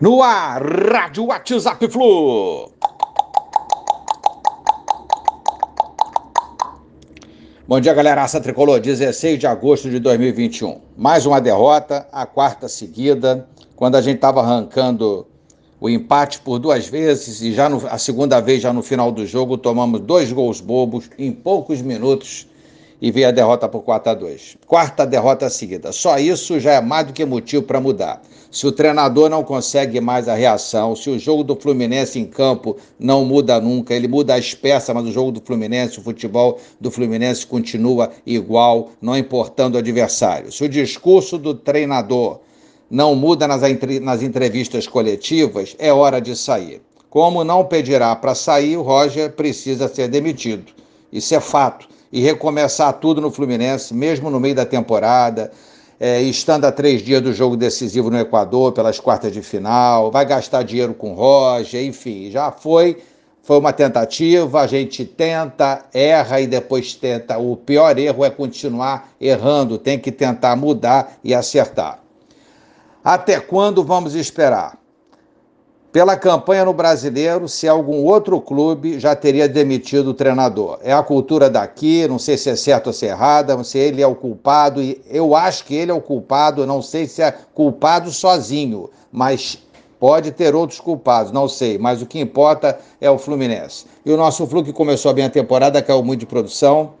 No ar, Rádio WhatsApp Flu. Bom dia, galera. Aça Tricolor, 16 de agosto de 2021. Mais uma derrota, a quarta seguida, quando a gente estava arrancando o empate por duas vezes e já no, a segunda vez, já no final do jogo, tomamos dois gols bobos em poucos minutos e veio a derrota por 4 a 2. Quarta derrota seguida. Só isso já é mais do que motivo para mudar. Se o treinador não consegue mais a reação, se o jogo do Fluminense em campo não muda nunca, ele muda as peças, mas o jogo do Fluminense, o futebol do Fluminense continua igual, não importando o adversário. Se o discurso do treinador não muda nas, nas entrevistas coletivas, é hora de sair. Como não pedirá para sair, o Roger precisa ser demitido. Isso é fato e recomeçar tudo no Fluminense, mesmo no meio da temporada, é, estando a três dias do jogo decisivo no Equador, pelas quartas de final, vai gastar dinheiro com Roger, enfim, já foi. Foi uma tentativa, a gente tenta, erra e depois tenta. O pior erro é continuar errando, tem que tentar mudar e acertar. Até quando vamos esperar? Pela campanha no brasileiro, se algum outro clube já teria demitido o treinador. É a cultura daqui, não sei se é certo ou se é errada, se ele é o culpado, e eu acho que ele é o culpado, não sei se é culpado sozinho, mas pode ter outros culpados, não sei, mas o que importa é o Fluminense. E o nosso Flu que começou bem a temporada, caiu muito de produção,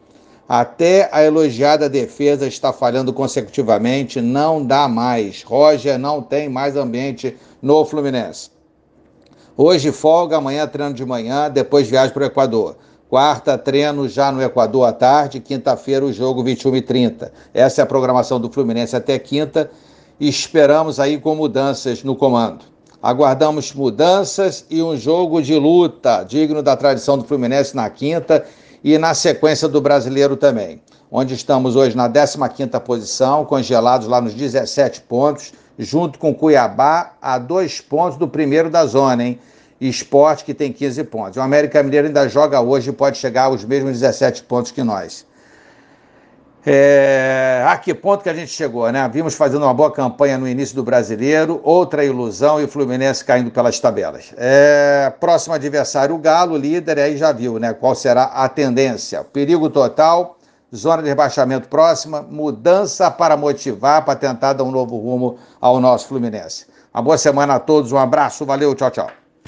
até a elogiada defesa está falhando consecutivamente, não dá mais. Roger não tem mais ambiente no Fluminense. Hoje folga, amanhã treino de manhã, depois viagem para o Equador. Quarta, treino já no Equador à tarde, quinta-feira o jogo 21 e 30. Essa é a programação do Fluminense até quinta esperamos aí com mudanças no comando. Aguardamos mudanças e um jogo de luta digno da tradição do Fluminense na quinta e na sequência do brasileiro também, onde estamos hoje na 15ª posição, congelados lá nos 17 pontos, junto com Cuiabá, a dois pontos do primeiro da zona, hein? Esporte que tem 15 pontos. O América Mineiro ainda joga hoje e pode chegar aos mesmos 17 pontos que nós. É... A que ponto que a gente chegou, né? Vimos fazendo uma boa campanha no início do brasileiro, outra ilusão e o Fluminense caindo pelas tabelas. É... Próximo adversário, o Galo, líder, aí já viu, né? Qual será a tendência? Perigo total zona de rebaixamento próxima, mudança para motivar, para tentar dar um novo rumo ao nosso Fluminense. Uma boa semana a todos, um abraço, valeu, tchau, tchau.